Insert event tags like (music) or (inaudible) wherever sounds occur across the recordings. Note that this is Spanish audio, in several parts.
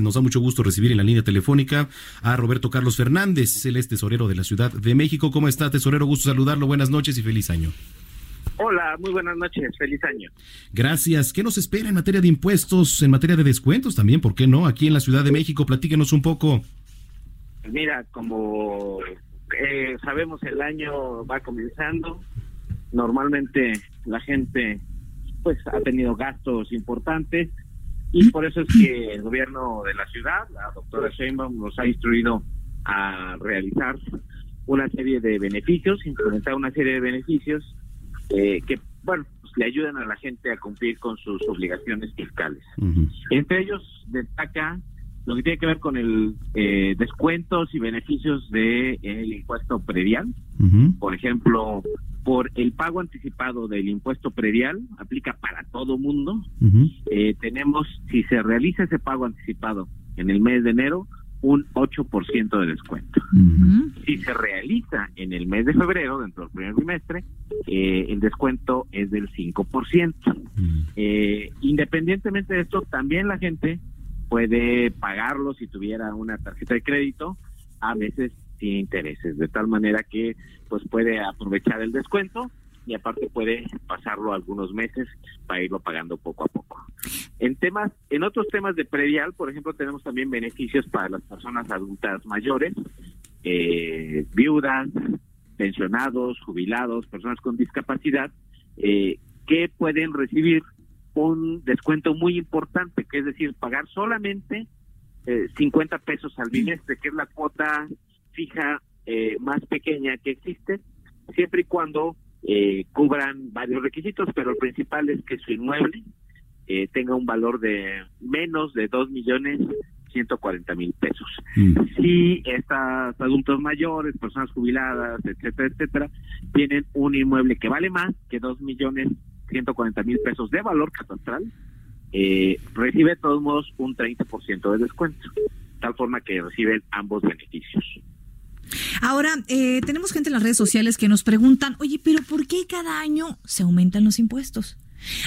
Nos da mucho gusto recibir en la línea telefónica a Roberto Carlos Fernández, él es tesorero de la Ciudad de México. ¿Cómo está, tesorero? Gusto saludarlo. Buenas noches y feliz año. Hola, muy buenas noches, feliz año. Gracias. ¿Qué nos espera en materia de impuestos, en materia de descuentos también? ¿Por qué no? Aquí en la Ciudad de México, platíquenos un poco. Mira, como eh, sabemos, el año va comenzando. Normalmente la gente pues ha tenido gastos importantes y por eso es que el gobierno de la ciudad, la doctora Sheinbaum, nos ha instruido a realizar una serie de beneficios, implementar una serie de beneficios eh, que, bueno, pues, le ayudan a la gente a cumplir con sus obligaciones fiscales. Entre ellos destaca lo que tiene que ver con el eh, descuentos y beneficios del el impuesto predial. Por ejemplo, por el pago anticipado del impuesto predial, aplica para todo mundo. Eh, tenemos, si se realiza ese pago anticipado en el mes de enero, un 8% de descuento. Si se realiza en el mes de febrero, dentro del primer trimestre, eh, el descuento es del 5%. eh, independientemente de esto, también la gente puede pagarlo si tuviera una tarjeta de crédito, a veces sin intereses, de tal manera que pues puede aprovechar el descuento y aparte puede pasarlo algunos meses para irlo pagando poco a poco. En temas, en otros temas de predial, por ejemplo, tenemos también beneficios para las personas adultas mayores, eh, viudas, pensionados, jubilados, personas con discapacidad, eh, que pueden recibir un descuento muy importante, que es decir, pagar solamente eh, 50 pesos al bimestre, que es la cuota fija eh, más pequeña que existe, siempre y cuando eh, cubran varios requisitos, pero el principal es que su inmueble eh, tenga un valor de menos de dos millones ciento cuarenta mil pesos. Si estas adultos mayores, personas jubiladas, etcétera, etcétera, tienen un inmueble que vale más que dos millones ciento cuarenta mil pesos de valor catastral, eh, recibe de todos modos un 30% de descuento, tal forma que reciben ambos beneficios. Ahora, eh, tenemos gente en las redes sociales que nos preguntan, oye, pero ¿por qué cada año se aumentan los impuestos?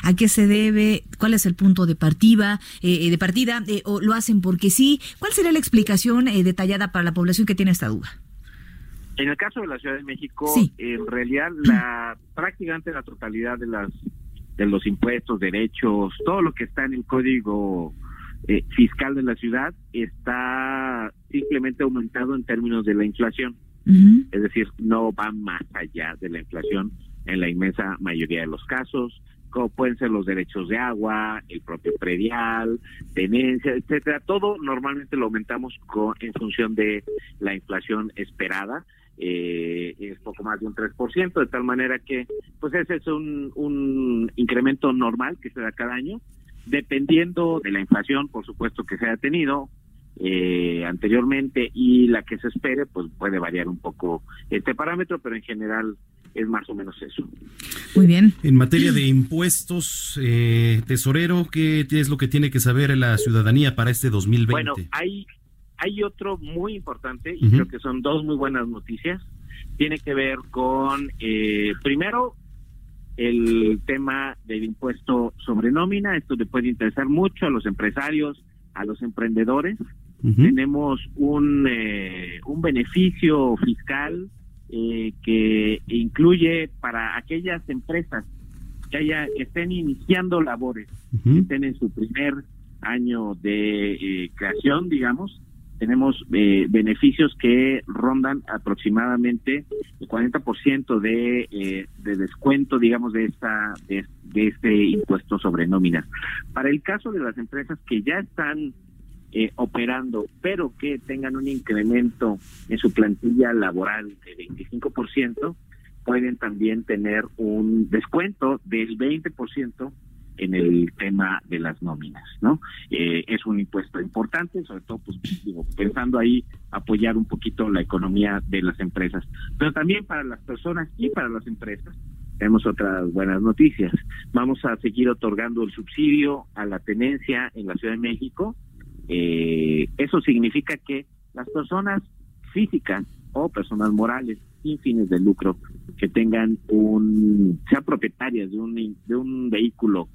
¿A qué se debe? ¿Cuál es el punto de partida? Eh, de partida eh, ¿O lo hacen porque sí? ¿Cuál sería la explicación eh, detallada para la población que tiene esta duda? En el caso de la Ciudad de México, Sí. en realidad la (clears throat) prácticamente la totalidad de las de los impuestos, derechos, todo lo que está en el código eh, fiscal de la ciudad está simplemente aumentado en términos de la inflación. Es decir, no va más allá de la inflación en la inmensa mayoría de los casos, como pueden ser los derechos de agua, el propio predial, tenencia, etcétera. Todo normalmente lo aumentamos con, en función de la inflación esperada. Eh, es poco más de un 3%, de tal manera que, pues ese es un, un incremento normal que se da cada año, dependiendo de la inflación, por supuesto, que se haya tenido, eh, anteriormente y la que se espere, pues puede variar un poco este parámetro, pero en general es más o menos eso. Muy bien. En materia de impuestos, eh, tesorero, ¿qué es lo que tiene que saber la ciudadanía para este 2020? Bueno, hay, hay otro muy importante y creo que son dos muy buenas noticias. Tiene que ver con, eh, primero, el tema del impuesto sobre nómina. Esto le puede interesar mucho a los empresarios, a los emprendedores. Tenemos un, eh, un beneficio fiscal eh, que incluye para aquellas empresas que, haya, que estén iniciando labores, que Ujú. estén en su primer año de eh, creación, digamos, tenemos eh, beneficios que rondan aproximadamente el 40% de, eh, de descuento, digamos, de esta de, este impuesto sobre nóminas. Para el caso de las empresas que ya están eh, operando, pero que tengan un incremento en su plantilla laboral de 25%, pueden también tener un descuento del 20% en el tema de las nóminas, ¿no? Eh, es un impuesto importante, sobre todo, pues, digo, pensando ahí apoyar un poquito la economía de las empresas, pero también para las personas y para las empresas. Tenemos otras buenas noticias. Vamos a seguir otorgando el subsidio a la tenencia en la Ciudad de México. Eh, eso significa que las personas físicas o personas morales sin fines de lucro que tengan un, sean propietarias de un, de un vehículo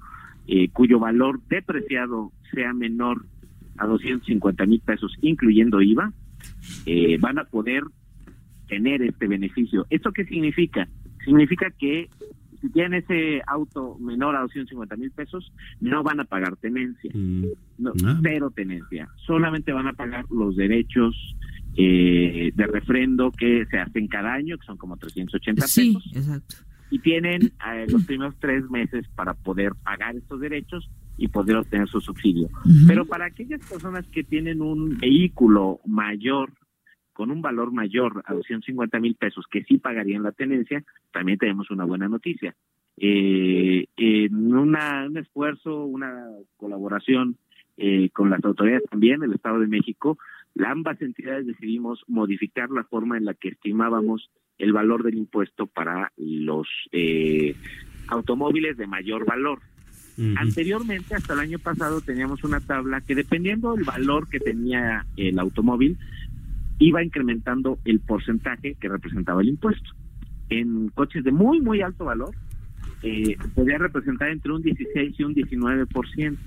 eh, cuyo valor depreciado sea menor a 250 mil pesos, incluyendo IVA, eh, van a poder tener este beneficio. ¿Esto qué significa? Significa que si tienen ese auto menor a 250 mil pesos, no van a pagar tenencia, mm. no, ah. cero tenencia, solamente van a pagar los derechos eh, de refrendo que se hacen cada año, que son como 380 pesos. Sí, exacto. Y tienen eh, los primeros tres meses para poder pagar estos derechos y poder obtener su subsidio. Pero para aquellas personas que tienen un vehículo mayor, con un valor mayor a 250 mil pesos, que sí pagarían la tenencia, también tenemos una buena noticia. Eh, en una, un esfuerzo, una colaboración eh, con las autoridades también del Estado de México, ambas entidades decidimos modificar la forma en la que estimábamos el valor del impuesto para los eh, automóviles de mayor valor. Anteriormente, hasta el año pasado, teníamos una tabla que dependiendo del valor que tenía el automóvil, iba incrementando el porcentaje que representaba el impuesto. En coches de muy, muy alto valor, eh, podía representar entre un 16 y un 19%.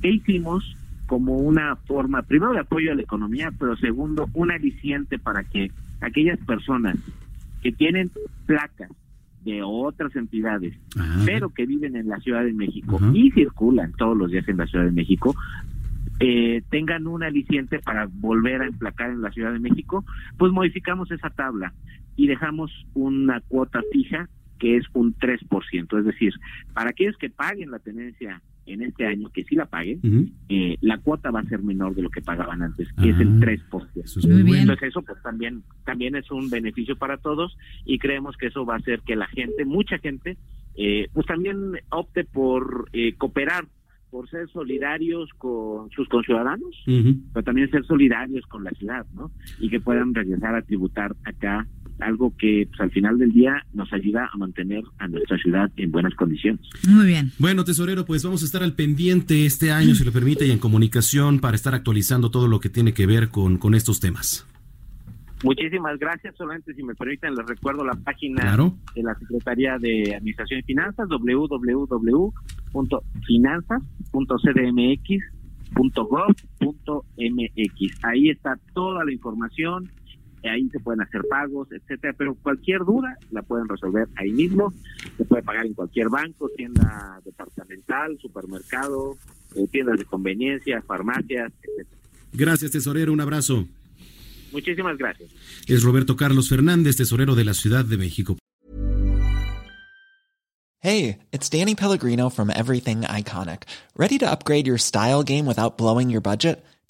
¿Qué hicimos? Como una forma, primero, de apoyo a la economía, pero segundo, un aliciente para que aquellas personas que tienen placas de otras entidades, pero que viven en la Ciudad de México y circulan todos los días en la Ciudad de México, eh, tengan un aliciente para volver a emplacar en la Ciudad de México, pues modificamos esa tabla y dejamos una cuota fija que es un 3%, es decir, para aquellos que paguen la tenencia en este año, que sí la paguen, eh, la cuota va a ser menor de lo que pagaban antes, que es el 3%. Ah, eso es muy Entonces eso pues también, también es un beneficio para todos y creemos que eso va a hacer que la gente, mucha gente, eh, pues también opte por eh, cooperar por ser solidarios con sus conciudadanos, pero también ser solidarios con la ciudad, ¿no? Y que puedan regresar a tributar acá algo que pues, al final del día nos ayuda a mantener a nuestra ciudad en buenas condiciones. Muy bien. Bueno, tesorero, pues vamos a estar al pendiente este año, si lo permite, y en comunicación para estar actualizando todo lo que tiene que ver con, con estos temas. Muchísimas gracias. Solamente si me permiten, les recuerdo la página de la Secretaría de Administración y Finanzas, www.finanzas.cdmx.gov.mx. Ahí está toda la información ahí se pueden hacer pagos, etcétera, pero cualquier duda la pueden resolver ahí mismo, se puede pagar en cualquier banco, tienda departamental, supermercado, eh, tiendas de conveniencia, farmacias, etcétera. Gracias, tesorero, un abrazo. Muchísimas gracias. Es Roberto Carlos Fernández, tesorero de la Ciudad de México. Hey, it's Danny Pellegrino from Everything Iconic. Ready to upgrade your style game without blowing your budget?